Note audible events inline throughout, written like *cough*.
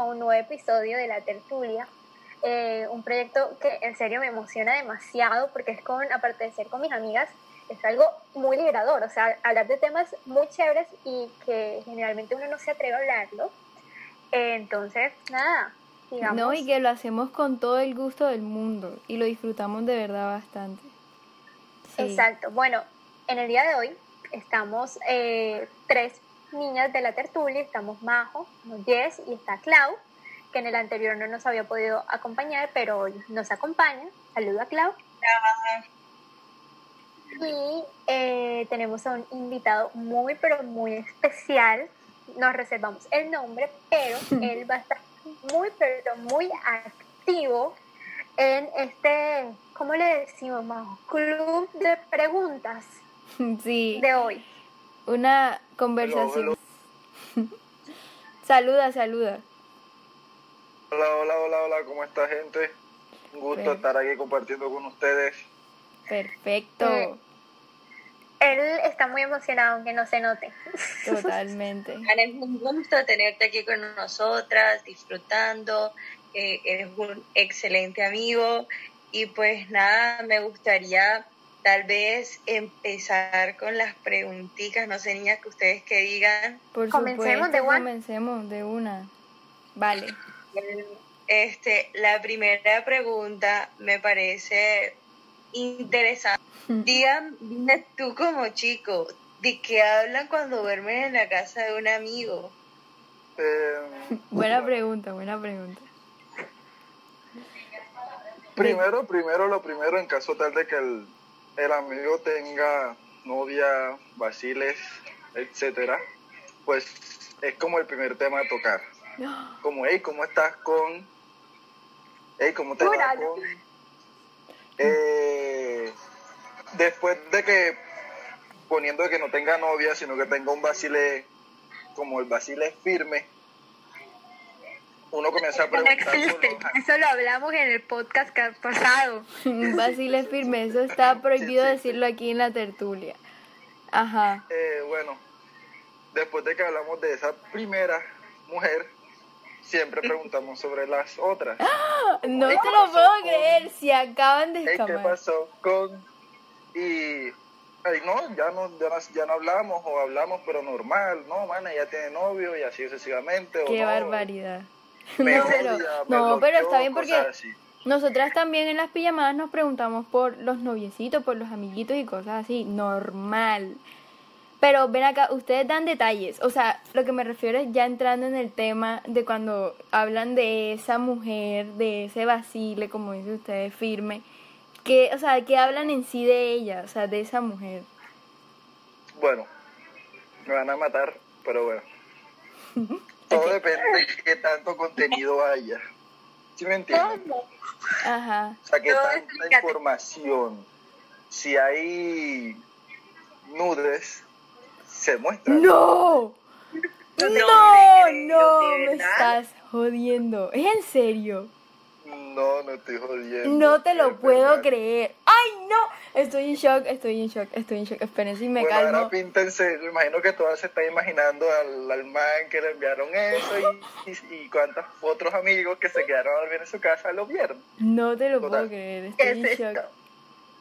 a un nuevo episodio de La Tertulia. Eh, un proyecto que en serio me emociona demasiado porque es con, aparte de ser con mis amigas, es algo muy liberador, o sea, hablar de temas muy chéveres y que generalmente uno no se atreve a hablarlo. Eh, entonces, nada, digamos. No, y que lo hacemos con todo el gusto del mundo y lo disfrutamos de verdad bastante. Sí. Exacto. Bueno, en el día de hoy estamos eh, tres niñas de la tertulia, estamos Majo, Jess y está Clau, que en el anterior no nos había podido acompañar, pero hoy nos acompaña. Saluda a Clau. Y eh, tenemos a un invitado muy, pero muy especial. Nos reservamos el nombre, pero *laughs* él va a estar muy, pero muy activo en este, ¿cómo le decimos, Majo? Club de preguntas Sí, de hoy. Una conversación. *laughs* saluda, saluda. Hola, hola, hola, hola, ¿cómo está gente? Un gusto estar aquí compartiendo con ustedes. Perfecto, Eh, Él está muy emocionado, aunque no se note. totalmente. *laughs* Es un gusto tenerte aquí con nosotras, disfrutando. eh, eres un excelente amigo. Y pues nada, me gustaría tal vez empezar con las preguntitas, no sé, niñas, que ustedes que digan. Por Comencemos supuesto, de one. comencemos de una. Vale. Este, la primera pregunta me parece interesante. *laughs* Digan, dime tú como chico, ¿de qué hablan cuando duermen en la casa de un amigo? Eh, Buena pregunta, buena pregunta. primero, primero, lo primero, en caso tal de que el, el amigo tenga novia, vaciles, etcétera, pues es como el primer tema a tocar. *gasps* Como, hey, ¿cómo estás con? Hey, ¿cómo te va con? Eh, después de que, poniendo que no tenga novia, sino que tenga un vacile, como el vacile firme, uno comienza a No preguntar por existe. los- Eso lo hablamos en el podcast que ha pasado. *laughs* Basile firme, eso está prohibido decirlo aquí en la tertulia. Ajá. Eh, bueno, después de que hablamos de esa primera mujer, siempre preguntamos sobre las otras. No Ey, te ¿qué lo puedo con- creer, si acaban de Ey, ¿Qué escapar. pasó con...? Y... Ay, no, ya no, ya no, ya no hablamos o hablamos, pero normal, no, mana, ya tiene novio y así sucesivamente. o Qué no, barbaridad. *laughs* No, pero, no, está bien porque nosotras también en las pijamadas nos preguntamos por los noviecitos, por los amiguitos y cosas así, normal. Pero ven acá, ustedes dan detalles, o sea, lo que me refiero es ya entrando en el tema de cuando hablan de esa mujer, de ese vacile, como dice ustedes, firme, que, o sea, que hablan en sí de ella, o sea, de esa mujer. Bueno, me van a matar, pero bueno. *laughs* Todo depende de qué tanto contenido haya. ¿Sí me entiendes? Ajá. O sea, que No, tanta explícate. información, si hay nudes, se muestra. ¡No! No, No, me no, creo, ¿de me estás jodiendo. ¿Es en serio? No, no estoy jodiendo. No te lo puedo verdad. creer. ¡Ay, no! Estoy en shock, estoy en shock, estoy en shock. Esperen si me bueno, calmo. ahora píntense, me imagino que todas se están imaginando al, al man que le enviaron eso y, y, y cuántos otros amigos que se quedaron a dormir en su casa lo vieron. No te lo Total. puedo creer, estoy ¿Qué en es shock. esto?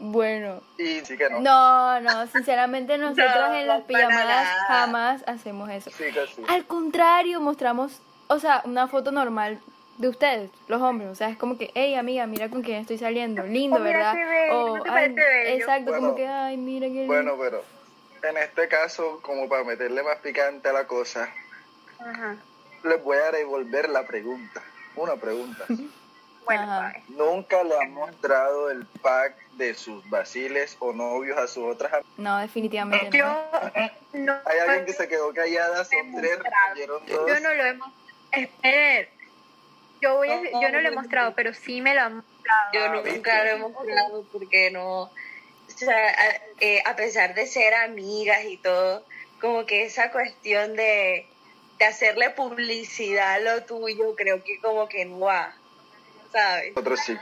Bueno, Y sí que no. no, no, sinceramente nosotros No, en las pijamadas jamás hacemos eso. Sí que sí. Al contrario, mostramos, o sea, una foto normal de ustedes, los hombres. O sea, es como que, hey, amiga, mira con quién estoy saliendo. Lindo, Oh, mira ¿verdad? bello, ¿no te ay, exacto, como que, ay, mira qué lindo. Bueno, pero en este caso, como para meterle más picante a la cosa, Ajá. les voy a devolver la pregunta. Una pregunta. *laughs* Bueno. ¿Nunca le han mostrado el pack de sus vaciles o novios a sus otras amigas? No, definitivamente Yo no. no, Hay alguien que se quedó callada, son tres, dos. yo no lo he mostrado. Esperen. Yo, voy a- No, yo no lo he mostrado, pero sí me lo han mostrado. Yo nunca lo he mostrado porque no, o sea, a, eh, a pesar de ser amigas y todo, como que esa cuestión de, de hacerle publicidad a lo tuyo, creo que como que no va, ¿sabes? Sí.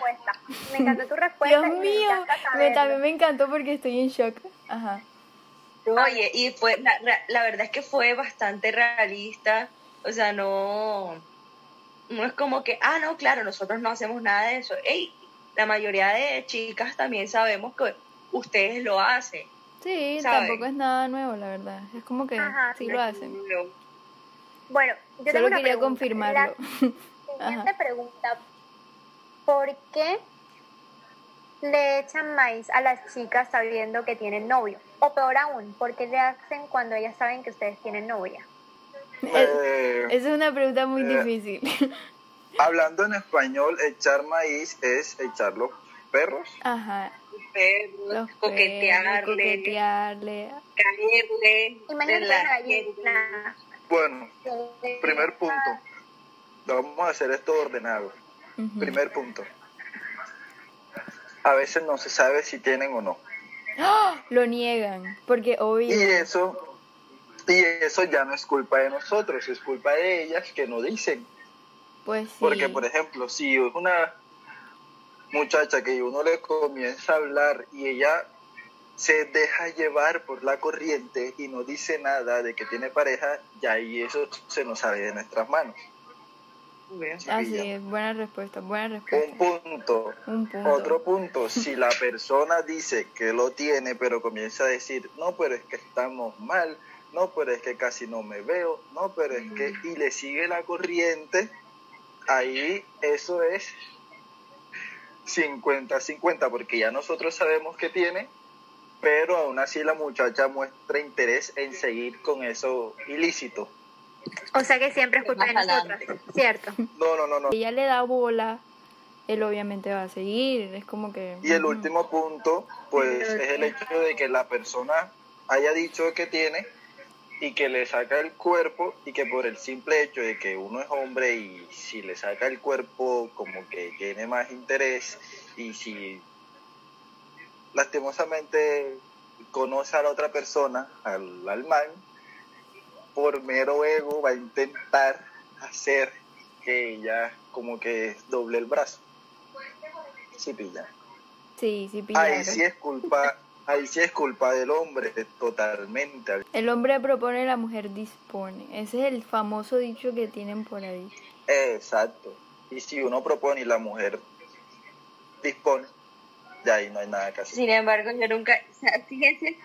Me encantó tu respuesta. Dios mío, me, también me encantó porque estoy en shock. Ajá. Oye, y fue, la- la verdad es que fue bastante realista, o sea, no, no es como que, ah, no, claro, nosotros no hacemos nada de eso. Ey, la mayoría de chicas también sabemos que ustedes lo hacen. Sí, ¿saben? tampoco es nada nuevo, la verdad. Es como que Ajá, sí lo hacen. Bueno, yo tengo Solo una quería pregunta. confirmarlo. La siguiente pregunta, ¿por qué le echan maíz a las chicas sabiendo que tienen novio? O peor aún, ¿por qué le hacen cuando ellas saben que ustedes tienen novia? Eh, Esa es una pregunta muy Eh, difícil. *laughs* hablando en español, echar maíz es echar los perros. Ajá. Perros, Los coquetearle, perros, coquetearle. caerle, Imagínate de la- gallina. Bueno, primer punto. Vamos a hacer esto ordenado. Primer punto. A veces no se sabe si tienen o no. ¡Ah! Lo niegan, porque Y obvio. eso, y eso ya no es culpa de nosotros, es culpa de ellas que no dicen. Pues sí. Porque, por ejemplo, si es una muchacha que uno le comienza a hablar y ella se deja llevar por la corriente y no dice nada de que tiene pareja, ya ahí eso se nos sale de nuestras manos. Así es, buena respuesta, buena respuesta. Un punto. Un punto. Otro punto, si la persona dice que lo tiene, pero comienza a decir, no, pero es que estamos mal, no, pero es que casi no me veo, no, pero es que, y le sigue la corriente, ahí eso es 50-50, porque ya nosotros sabemos que tiene, pero aún así la muchacha muestra interés en seguir con eso ilícito. O sea que siempre es culpa de adelante. ¿cierto? No, no, no, no. ella le da bola, él obviamente va a seguir. Es como que. Y el último punto, pues es el hecho de que la persona haya dicho que tiene y que le saca el cuerpo y que por el simple hecho de que uno es hombre y si le saca el cuerpo como que tiene más interés y si lastimosamente conoce a la otra persona, al, al man, por mero ego va a intentar hacer que ella como que doble el brazo. Sí, pilla. Sí, sí, Ahí pillaron. sí es culpa, ahí sí es culpa del hombre, totalmente. El hombre propone, la mujer dispone. Ese es el famoso dicho que tienen por ahí. Exacto. Y si uno propone y la mujer dispone, ya ahí no hay nada que hacer. Sin embargo, yo nunca, o sea, fíjense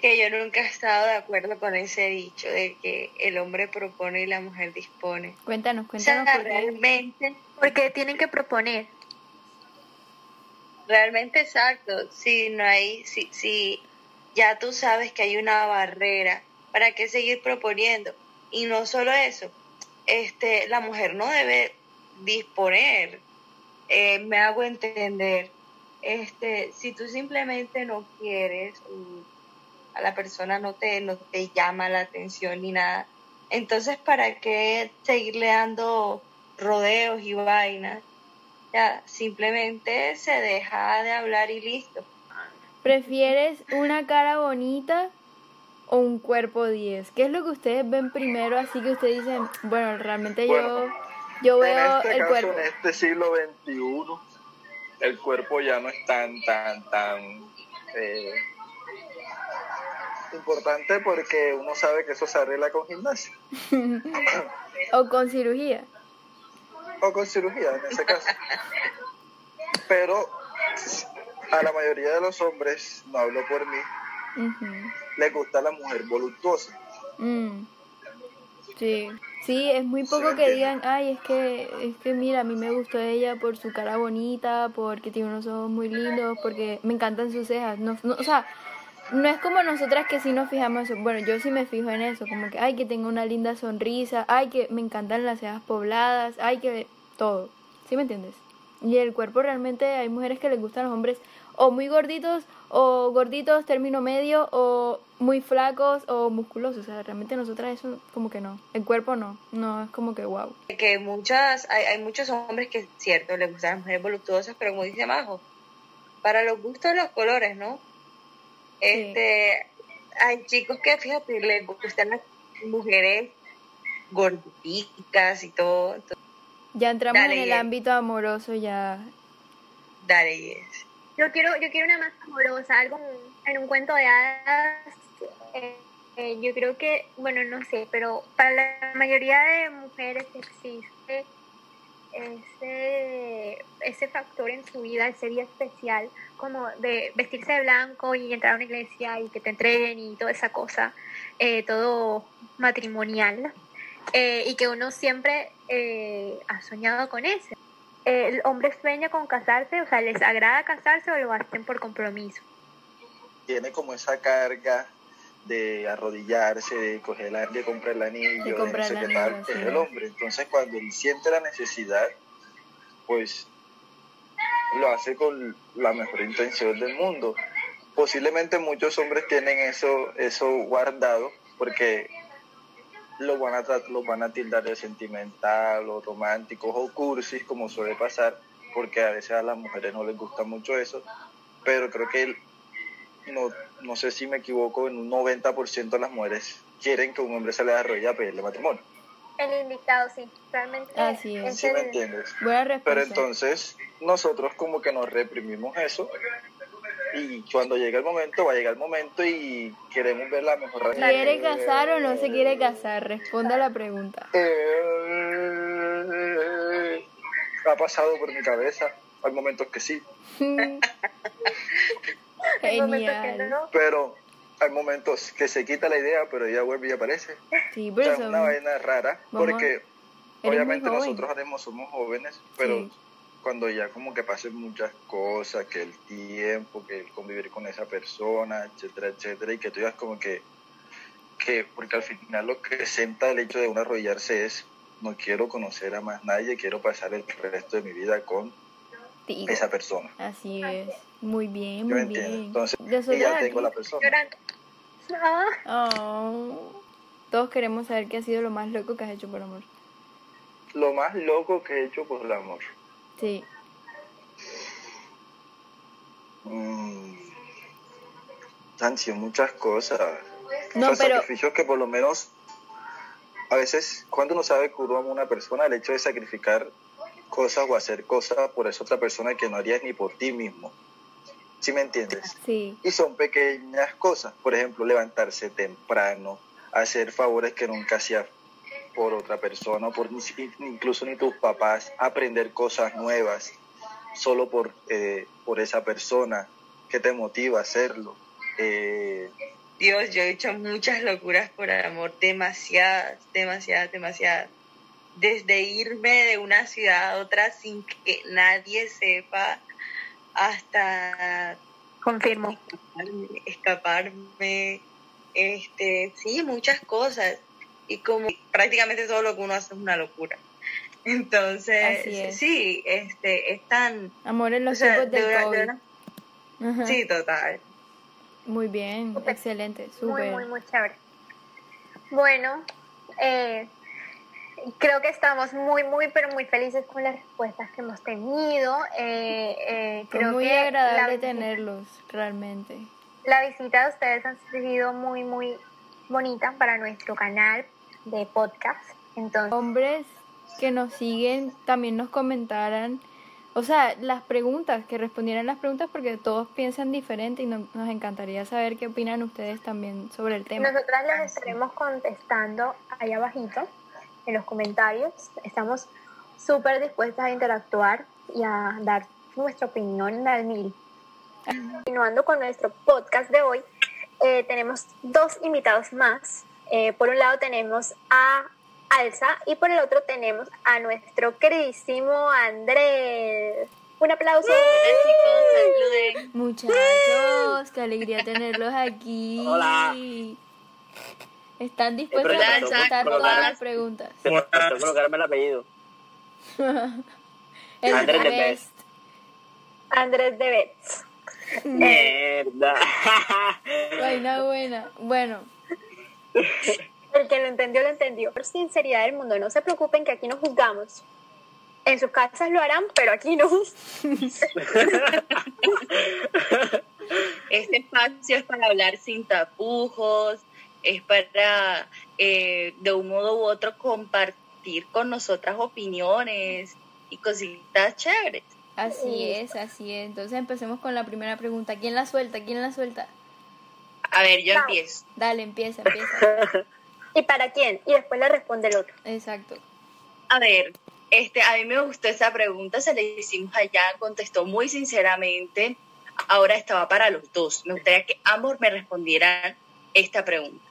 que yo nunca he estado de acuerdo con ese dicho de que el hombre propone y la mujer dispone. Cuéntanos, O sea, cuéntanos por qué. realmente, Porque tienen que proponer. Realmente exacto. Si no hay, si, si ya tú sabes que hay una barrera, ¿para qué seguir proponiendo? Y no solo eso, este, la mujer no debe disponer. Eh, me hago entender. Este, si tú simplemente no quieres, a la persona no te, no te llama la atención ni nada, entonces ¿para qué seguirle dando rodeos y vainas? Ya, simplemente se deja de hablar y listo. ¿Prefieres una cara bonita o un cuerpo 10? ¿Qué es lo que ustedes ven primero? Así que ustedes dicen, bueno, realmente Bueno, yo, yo en veo este el caso, cuerpo. en este siglo XXI, el cuerpo ya no es tan, tan, tan eh, importante porque uno sabe que eso se arregla con gimnasia *laughs* o con cirugía. O con cirugía en ese caso. Pero a la mayoría de los hombres, no hablo por mí, Ujú. les gusta la mujer voluptuosa. Mm. Sí, sí, es muy Sí, poco que digan, ay, es que, es que mira, a mí me gustó ella por su cara bonita, porque tiene unos ojos muy lindos, porque me encantan sus cejas. No, no, o sea, no es como nosotras que sí nos fijamos eso. Bueno, yo sí me fijo en eso, como que, ay, que tenga una linda sonrisa, ay, que me encantan las cejas pobladas, ay, que todo. ¿Sí me entiendes? Y el cuerpo realmente hay mujeres que les gustan los hombres o muy gorditos o gorditos término medio o muy flacos o musculosos. O sea, realmente nosotras eso como que no. El cuerpo no. No es como que wow. Que muchas, hay, hay muchos hombres que, cierto, les gustan las mujeres voluptuosas, pero como dice Majo, para los gustos los colores, ¿no? Este, hay chicos que, fíjate, les gustan las mujeres gorditas y todo. Entonces, Ya entramos en el ámbito amoroso ya. dale, yes. Yo quiero, yo quiero una más amorosa, algo en un cuento de hadas. eh, eh, yo creo que, bueno, no sé, pero para la mayoría de mujeres existe ese, ese factor en su vida, ese día especial, como de vestirse de blanco y entrar a una iglesia y que te entreguen y toda esa cosa, eh, todo matrimonial, eh, y que uno siempre eh, ha soñado con ese. ¿El hombre sueña con casarse? O sea, ¿les agrada casarse o lo hacen por compromiso? Tiene como esa carga de arrodillarse, de coger la, de comprar el anillo, De de, comprar no sé el qué tal, anillo, es el hombre. Entonces cuando él siente la necesidad, pues lo hace con la mejor intención del mundo. Posiblemente muchos hombres tienen eso, eso guardado porque lo van a lo van a tildar de sentimental o romántico o cursis como suele pasar porque a veces a las mujeres no les gusta mucho eso pero creo que no, no sé si me equivoco en un 90% de las mujeres quieren que un hombre se le arrolle a pedirle matrimonio El indicado, sí, realmente. Así es. ¿sí me entiendes? Buena respuesta. pero entonces nosotros como que nos reprimimos eso y cuando llega el momento va a llegar el momento y queremos ver la mejor ¿Quiere casar o no se quiere casar? Responda a la pregunta. Eh, ha pasado por mi cabeza. Hay momentos que sí, *laughs* *laughs* Hay momentos que Genial. no. pero hay momentos que se quita la idea, pero ella vuelve y aparece. Sí, O por sea, eso. es una vaina rara, Vamos porque obviamente nosotros ahora mismo somos jóvenes, pero Sí. cuando ya como que pasen muchas cosas, que el tiempo, que el convivir con esa persona, etcétera, etcétera, y que tú digas como que, que porque al final lo que senta el hecho de uno arrodillarse es, no quiero conocer a más nadie, quiero pasar el resto de mi vida con esa persona. Así es. Muy bien, ¿Sí muy bien. Entonces, ya tengo la persona. Llorando. Ah, Oh. Todos queremos saber qué ha sido lo más loco que has hecho por amor. Lo más loco que he hecho por el amor. Sí. Mm, han sido muchas cosas. No, Muchos pero- sacrificios que por lo menos a veces cuando uno sabe que uno ama a una persona, el hecho de sacrificar cosas o hacer cosas por esa otra persona que no harías ni por ti mismo. ¿Sí me entiendes? Sí. Y son pequeñas cosas, por ejemplo, levantarse temprano, hacer favores que nunca hacías por otra persona, por ni incluso ni tus papás, aprender cosas nuevas solo por, eh, por esa persona que te motiva a hacerlo. Eh, Dios, yo he hecho muchas locuras por amor, demasiadas, demasiadas, demasiadas. Desde irme de una ciudad a otra sin que nadie sepa, hasta confirmo. escaparme, escaparme, este, sí, muchas cosas. Y como prácticamente todo lo que uno hace es una locura. Entonces, Así es. sí, este, es tan, Amor en o los sea, tiempos de del de COVID. una- Ajá. sí, total. Muy bien, excelente, Muy, súper. muy, muy chévere. Bueno, eh, creo que estamos muy, muy, pero muy felices con las respuestas que hemos tenido. Eh, eh, creo muy que agradable tenerlos, realmente. la visita de ustedes ha sido muy, muy bonita para nuestro canal de podcast. Entonces, Hombres que nos siguen también nos comentaran, o sea, las preguntas, que respondieran las preguntas porque todos piensan diferente y no- nos encantaría saber qué opinan ustedes también sobre el tema. nosotras les estaremos contestando ahí abajito en los comentarios. Estamos súper dispuestas a interactuar y a dar nuestra opinión al mil. Continuando con nuestro podcast de hoy, eh, tenemos dos invitados más. Eh, por un lado tenemos a Alza y por el otro tenemos a nuestro queridísimo Andrés. Un aplauso. chicos, saluden. Muchachos, qué alegría tenerlos aquí. Hola. ¿Están dispuestos Hola, a contestar todas las preguntas? Te tengo que colocarme el apellido. *laughs* El Andrés de best. Andrés de Betts. Mierda. *laughs* Vaina buena. Bueno, El que lo entendió, lo entendió. Por sinceridad del mundo, no se preocupen que aquí no juzgamos. En sus casas lo harán, pero aquí no. *laughs* Este espacio es para hablar sin tapujos, es para eh, de un modo u otro compartir con nosotras opiniones y cositas chéveres. así es, así es. Entonces empecemos con la primera pregunta. ¿Quién la suelta? ¿Quién la suelta? A ver, yo empiezo. Dale, empieza, empieza. *laughs* ¿Y para quién? Y después le responde el otro. Exacto. A ver, este, a mí me gustó esa pregunta, se le hicimos allá, contestó muy sinceramente. Ahora estaba para los dos. Me gustaría que ambos me respondieran esta pregunta.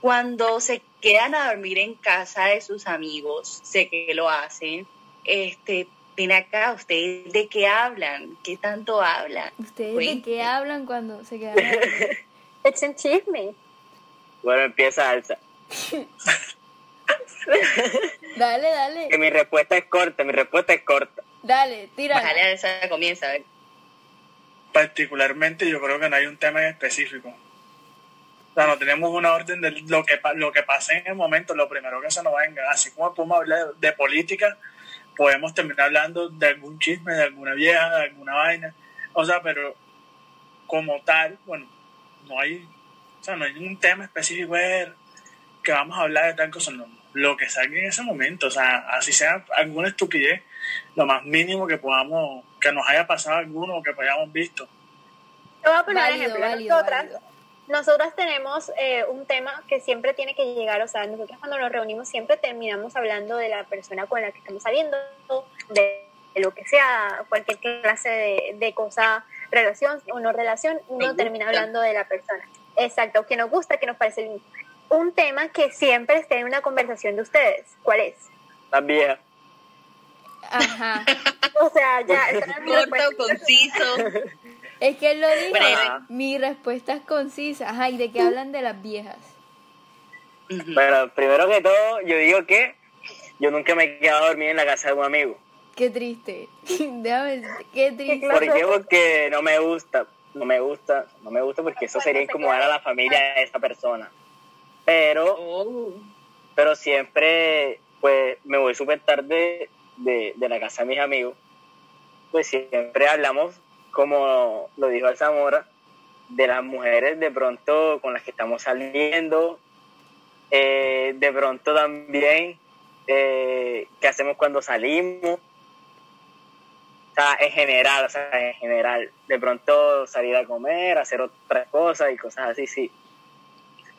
Cuando se quedan a dormir en casa de sus amigos, sé que lo hacen, este, ven acá, ¿ustedes de qué hablan? ¿Qué tanto hablan? ¿Ustedes de qué hablan cuando se quedan? a dormir? *laughs* Echen chisme. Bueno, empieza Alza. *laughs* dale, dale, Que mi respuesta es corta, mi respuesta es corta. dale, tira. Bájale, esa comienza, a ver. particularmente yo creo que no hay un tema en específico. O sea, no tenemos una orden de lo que, lo que pase en el momento, lo primero que se nos venga. Así como podemos hablar de, de política, podemos terminar hablando de algún chisme, de alguna vieja, de alguna vaina. O sea, pero como tal, bueno, no hay, o sea, no hay un tema específico de que vamos a hablar de tal cosa, no. Lo que salga en ese momento, o sea, así sea alguna estupidez, lo más mínimo que podamos, que nos haya pasado alguno o que hayamos visto. Te voy a poner Válido, ejemplo. válido, nosotras, válido. Nosotras tenemos eh, un tema que siempre tiene que llegar, o sea, nosotros cuando nos reunimos siempre terminamos hablando de la persona con la que estamos saliendo, de, de lo que sea, cualquier clase de, de cosa, relación o no relación, uno termina hablando de la persona. Exacto, que nos gusta, que nos parece lindo. Un tema que siempre está en una conversación de ustedes, ¿cuál es? Las viejas. Ajá. O sea, ya, *laughs* Corto, conciso. Es que él lo dijo. Breve. Mi respuesta es concisa. Ajá, ¿y de qué hablan de las viejas? Pero primero que todo, yo digo que yo nunca me he quedado a dormir en la casa de un amigo. Qué triste. *laughs* Déjame decirte, qué triste. ¿Por qué? Porque no me gusta. No me gusta, no me gusta porque eso sería incomodar a la familia de esa persona. Pero, Oh. pero siempre, pues, me voy súper tarde de, de la casa de mis amigos. Pues siempre hablamos, como lo dijo Alzamora, de las mujeres de pronto con las que estamos saliendo, eh, de pronto también eh, qué hacemos cuando salimos, o sea, en general, o sea, en general, de pronto salir a comer, hacer otras cosas y cosas así, sí.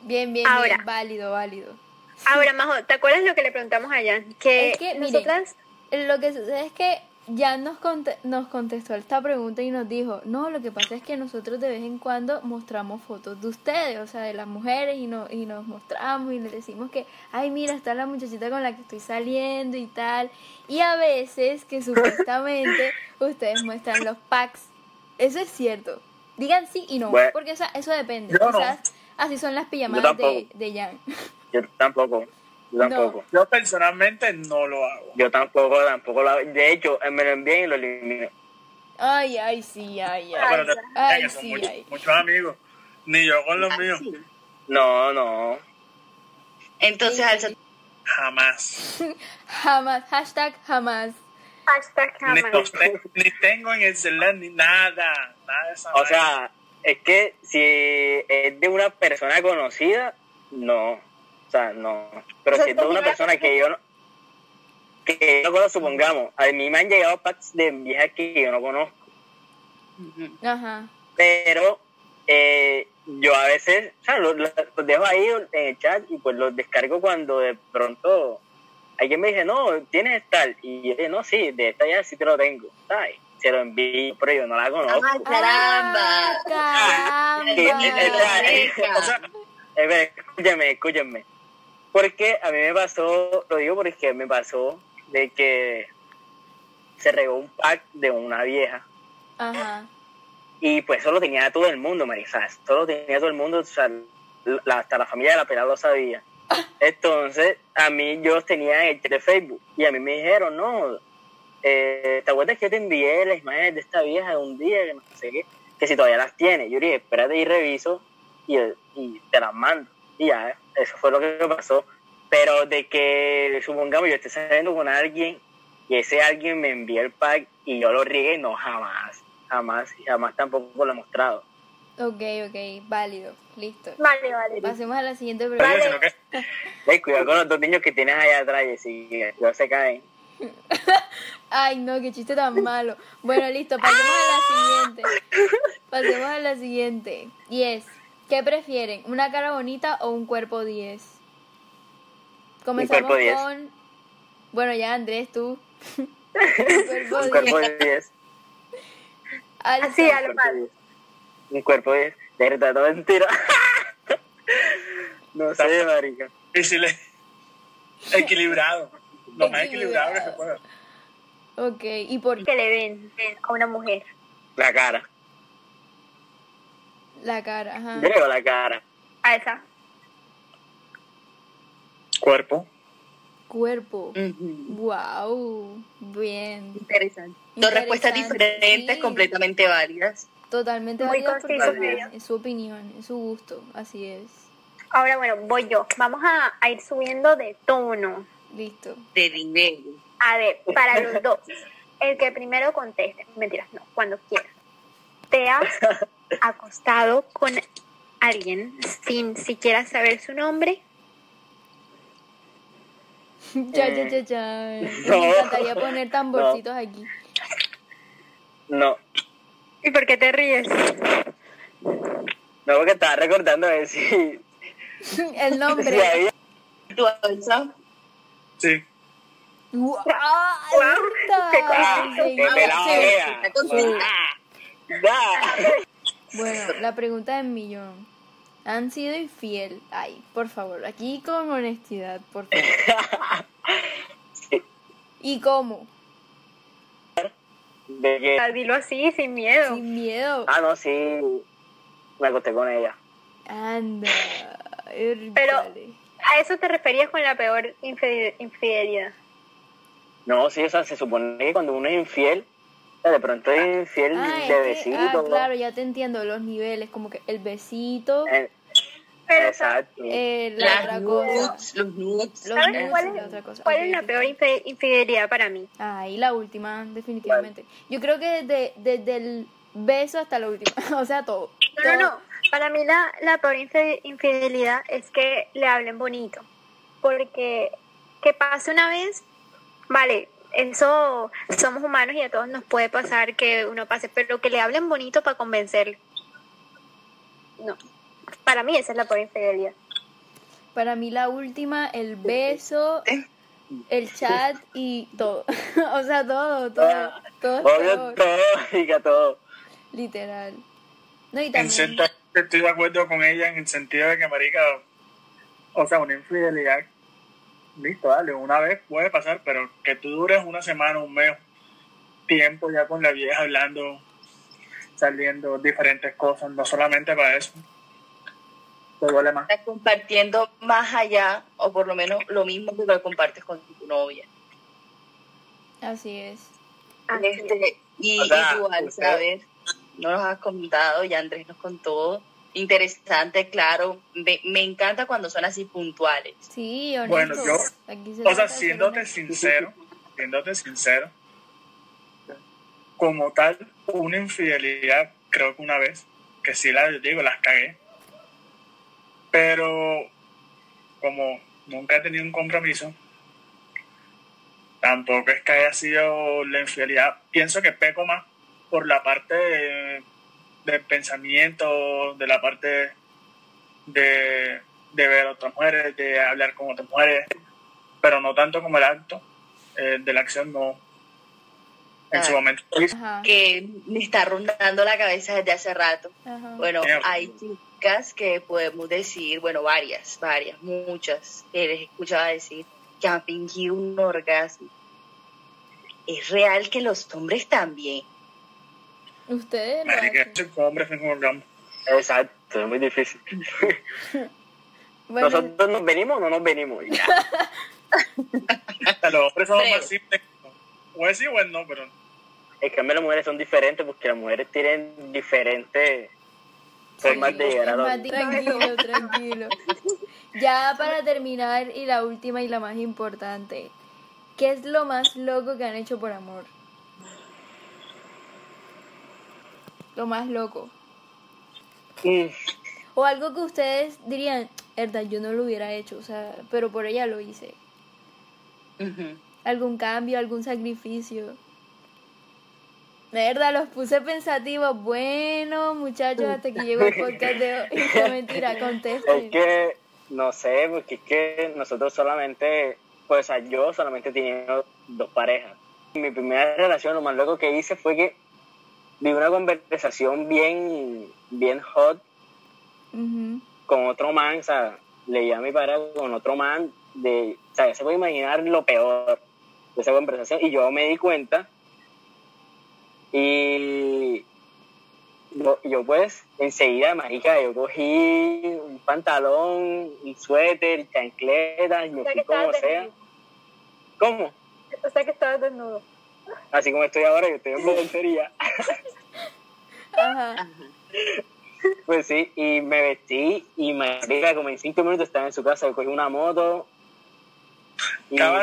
Bien, bien, Ahora. bien. Válido, válido. Ahora, Majo, ¿te acuerdas lo que le preguntamos allá? Que, Es que, miren, nosotras... Lo que sucede es que ya nos, conte- nos contestó esta pregunta y nos dijo, no, lo que pasa es que nosotros de vez en cuando mostramos fotos de ustedes, o sea, de las mujeres y, no, y nos mostramos y les decimos que, ay, mira, está la muchachita con la que estoy saliendo y tal. Y a veces que *laughs* supuestamente ustedes muestran los packs. Eso es cierto. Digan sí y no, Bueno. porque o sea, eso depende. Yo no. Quizás así son las pijamadas de, de Jan. Yo tampoco, yo No. tampoco. Yo personalmente no lo hago. Yo tampoco, tampoco lo hago. De hecho, me lo envían y lo elimino. Ay, ay, sí, ay, Ah, ay. pero te- Ay, sí, muchos, ay. muchos amigos. Ni yo con los míos. Sí. No, no. Entonces, Alza, Jamás. *laughs* Jamás, hashtag jamás. Hashtag Ni, jamás. los te- ni tengo en el celular ni nada. Nada de esa O sea, es que si es de una persona conocida, no. O sea, no. Pero O sea, si es de tú una persona que yo no. Que yo no conozco, supongamos. A mí me han llegado packs de viejas que yo no conozco. Ajá. pero eh, yo a veces o sea, los, dejo ahí en el chat y pues los descargo cuando de pronto alguien me dice, no, tienes tal, y yo digo, no, sí, de esta ya sí te lo tengo, ¿sabes? Se lo envío, pero yo no la conozco. ¡Ah, caramba! Ah, caramba. *laughs* O sea, *laughs* escúchame, escúchame. Porque a mí me pasó, lo digo porque me pasó de que se regó un pack de una vieja Ajá. Y pues eso lo tenía todo el mundo, Marisa. Eso lo tenía todo el mundo, o sea, la- hasta la familia de la pelada lo sabía. *laughs* Entonces, a mí yo los tenía en el de Facebook y a mí me dijeron, no, eh, ¿te acuerdas que yo te envié las imágenes de esta vieja de un día que no sé qué? Que si todavía las tiene. Yo dije, espérate y reviso y, y te las mando. Y ya, eso fue lo que me pasó. Pero de que, supongamos, yo esté saliendo con alguien y ese alguien me envía el pack y yo lo riegue, no, jamás, jamás, jamás tampoco lo he mostrado. Ok, ok, válido. Listo. Vale, vale. Pasemos a la siguiente pregunta. Ey, cuidado con los dos niños que tienes allá atrás, y cuidado se caen. *laughs* Ay, no, qué chiste tan malo. Bueno, listo, pasemos a la siguiente. Pasemos a la siguiente. Y es, ¿qué prefieren? ¿Una cara bonita o un cuerpo 10? Comenzamos cuerpo 10. con Bueno, ya Andrés, tú. *laughs* cuerpo Un cuerpo 10. de 10. Alza. Así, a lo cuerpo mal. de 10. Un cuerpo de 10. De verdad, no mentira. *laughs* no sé, marica. *laughs* Equilibrado. Lo más equilibrado que se pueda. Ok, ¿y por qué? Que le ven a una mujer. La cara. La cara, ajá. Yo digo la cara. A esa. Cuerpo. Cuerpo. Ujú. Wow, bien. Interesante. Dos respuestas diferentes, sí. completamente válidas. Totalmente Muy válida porque es- su opinión, es su gusto, así es. Ahora, bueno, voy yo. Vamos a, a ir subiendo de tono. Listo. De nivel. A ver, para los dos. *laughs* El que primero conteste. Mentiras, no, cuando quieras. ¿Te has *laughs* acostado con alguien sin siquiera saber su nombre? *laughs* Ya, ya, ya, ya. no. Me encantaría poner tamborcitos aquí. No. ¿Y por qué te ríes? No, porque estaba recordando a ver si, *laughs* El si nombre. había. ¿Tú, Elsa? Sí. ¡Wow! qué Ah, Sí, qué pelado sí. era. Bueno, la pregunta del millón. ¿Han sido infiel? Ay, por favor, aquí con honestidad, por favor. Sí. *laughs* ¿Y cómo? De que. Ah, Dilo así, sin miedo. Sin miedo. Ah, no, sí. Me acosté con ella. Anda. *laughs* Pero-. ¿A eso te referías con la peor infide- infidelidad? No, sí, o sea, se supone que cuando uno es infiel, de pronto es infiel Ah, es de que- besito. ah, claro, ya te entiendo, los niveles, como que el besito, Eh, Pero, exacto. eh, la Las otra cosa. nudes, los nudes. Los ¿Sabes nudes cuál y es, la otra cosa. cuál Ok, es la peor infidelidad para mí? Ah, y la última, definitivamente. Yo creo que desde, desde el beso hasta la última, *laughs* o sea, todo. No, no, Todo. no. Para mí la, la peor infidelidad es que le hablen bonito. Porque que pase una vez, vale, eso somos humanos y a todos nos puede pasar que uno pase, pero que le hablen bonito para convencerle. No. Para mí esa es la peor infidelidad. Para mí la última, el beso, el chat y *laughs* todo. o sea, todo, todo, todo Obvio, todo, diga todo. literal. No, y En también, estoy de acuerdo con ella en el sentido de que, marica, o sea, una infidelidad, listo, dale, una vez puede pasar, pero que tú dures una semana, un mes, tiempo ya con la vieja hablando, saliendo diferentes cosas, no solamente para eso. Te duele más. Estás compartiendo más allá, o por lo menos lo mismo que lo compartes con tu novia. así es. Así es. Este, y O sea, igual, usted- ¿sabes? No nos has contado, ya Andrés nos contó. Interesante, claro. Me, me encanta cuando son así puntuales. Sí, honesto. Bueno, yo- O sea, siéndote sincero, siéndote sincero, como tal, una infidelidad, creo que una vez, que sí la digo, las cagué. Pero como nunca he tenido un compromiso, tampoco es que haya sido la infidelidad. Pienso que peco más por la parte de- del pensamiento, de la parte de, de ver a otras mujeres, de hablar con otras mujeres, pero no tanto como el acto eh, de la acción, no. En su Ah. momento. Ajá, Que me está rondando la cabeza desde hace rato. ajá. Bueno, hay chicas que podemos decir, bueno, varias, varias, muchas, que les escuchaba decir que han fingido un orgasmo. Es real que los hombres también. Ustedes lo Marica, hacen. ese hombre fue un orgasmo. Exacto, es muy difícil. Bueno, Nosotros nos venimos o no nos venimos. ya. *laughs* Los hombres son más simples. O es sí o es no, pero En cambio, las mujeres son diferentes porque las mujeres tienen diferentes formas de llegar a los... Tranquilo, tranquilo. Ya para terminar y la última y la más importante. ¿Qué es lo más loco que han hecho por amor? Lo más loco. O algo que ustedes dirían, verdad, yo no lo hubiera hecho, o sea, pero por ella lo hice. Algún cambio, algún sacrificio. Verdad, los puse pensativos. Bueno, muchachos, hasta aquí llegó el podcast de hoy. *laughs* No, mentira, contesten. Es que, no sé, porque es que nosotros solamente, pues o sea, yo solamente tenido dos parejas. Mi primera relación, lo más loco que hice fue que vi una conversación bien, bien hot con otro man, o sea, leía a mi pareja con otro man, de, o sea, ya se puede imaginar lo peor de esa conversación, y yo me di cuenta, y yo, yo pues, enseguida, marica, yo cogí un pantalón, un suéter, chancletas, y me O sea fui como sea. ¿Cómo? O sea que estabas desnudo. Así como estoy ahora, yo estoy en voluntería. Ajá. Pues sí, y me vestí y marica, como en cinco minutos estaba en su casa, yo cogí una moto. y- ¿Cómo,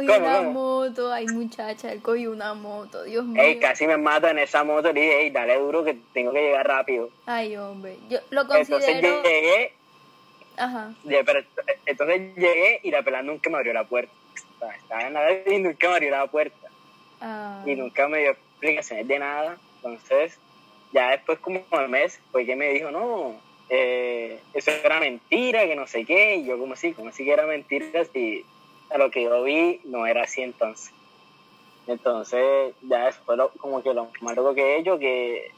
una cómo? moto, ay muchacha, él cogió una moto, Dios mío. Ey, casi me mata en esa moto y dije, ey, dale duro que tengo que llegar rápido. Ay, hombre, yo lo Entonces considero... llegué, Ajá. pero, entonces llegué y la pelada nunca me abrió la puerta. Sea, estaba en la vez *laughs* y nunca me abrió la puerta. Ah, Y nunca me dio explicaciones de nada. Entonces, ya después como al mes, fue que me dijo, no, eh, eso era mentira, que no sé qué. Y yo como así, como así que era mentira, si a lo que yo vi no era así entonces. Entonces, ya eso fue lo- como que lo más loco que he hecho, que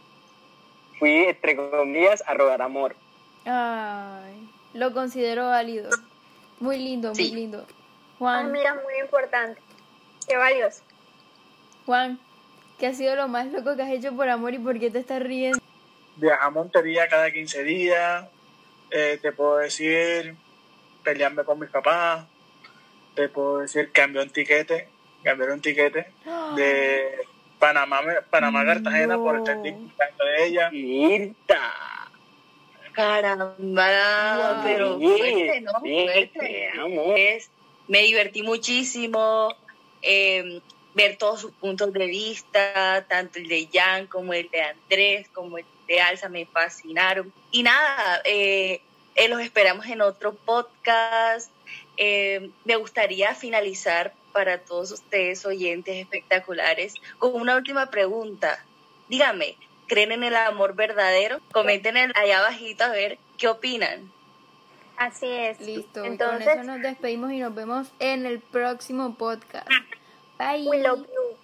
fui, entre comillas, a rogar amor. Ay, lo considero válido. Muy lindo, muy Sí. Ah, Juan, mira, muy importante. Qué valioso. Juan, ¿qué ha sido lo más loco que has hecho por amor y por qué te estás riendo? Viajar a Montería cada 15 días. Eh, te puedo decir pelearme con mis papás. Te puedo decir cambiar un tiquete. Cambiar un tiquete *gasps* de Panamá, Panamá a Cartagena por estar disfrutando de ella. ¡Irta! Caramba, Wow. pero fuerte, ¿no? sí, Fuerte. Me divertí muchísimo eh, ver todos sus puntos de vista, tanto el de Jan como el de Andrés, como el de Alza, me fascinaron. Y nada, eh, eh, los esperamos en otro podcast. Eh, me gustaría finalizar para todos ustedes, oyentes espectaculares, con una última pregunta. Dígame, ¿creen en el amor verdadero? Comenten allá abajito a ver qué opinan. Así es. Listo, y Entonces, con eso nos despedimos y nos vemos en el próximo podcast. Bye. we love you.